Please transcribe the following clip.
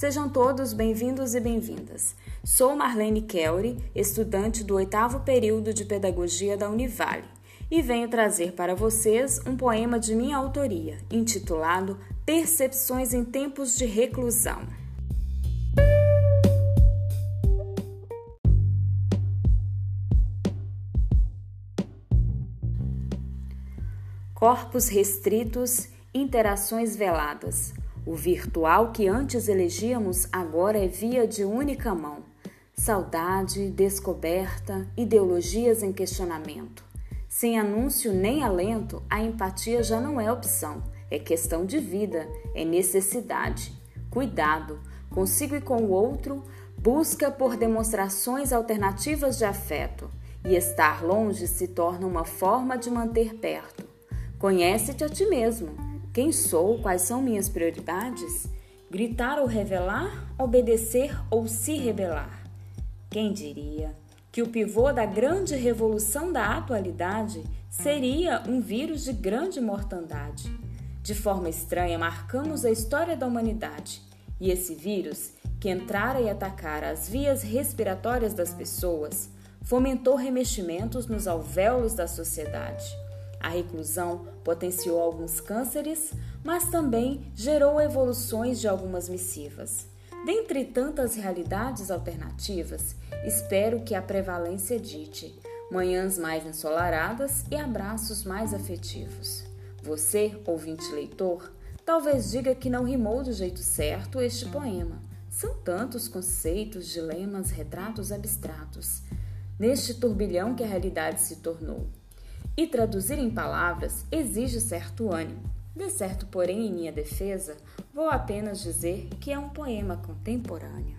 Sejam todos bem-vindos e bem-vindas. Sou Marlene Kelly, estudante do oitavo período de Pedagogia da Univale, e venho trazer para vocês um poema de minha autoria, intitulado Percepções em Tempos de Reclusão. Corpos restritos, interações veladas o virtual que antes elegíamos agora é via de única mão. Saudade, descoberta, ideologias em questionamento. Sem anúncio nem alento, a empatia já não é opção, é questão de vida, é necessidade. Cuidado, consigo e com o outro, busca por demonstrações alternativas de afeto, e estar longe se torna uma forma de manter perto. Conhece-te a ti mesmo quem sou? Quais são minhas prioridades? Gritar ou revelar? Obedecer ou se rebelar? Quem diria que o pivô da grande revolução da atualidade seria um vírus de grande mortandade? De forma estranha, marcamos a história da humanidade. E esse vírus, que entrara e atacara as vias respiratórias das pessoas, fomentou remeximentos nos alvéolos da sociedade. A reclusão potenciou alguns cânceres, mas também gerou evoluções de algumas missivas. Dentre tantas realidades alternativas, espero que a prevalência dite manhãs mais ensolaradas e abraços mais afetivos. Você, ouvinte leitor, talvez diga que não rimou do jeito certo este poema. São tantos conceitos, dilemas, retratos abstratos. Neste turbilhão que a realidade se tornou. E traduzir em palavras exige certo ânimo. De certo, porém, em minha defesa, vou apenas dizer que é um poema contemporâneo.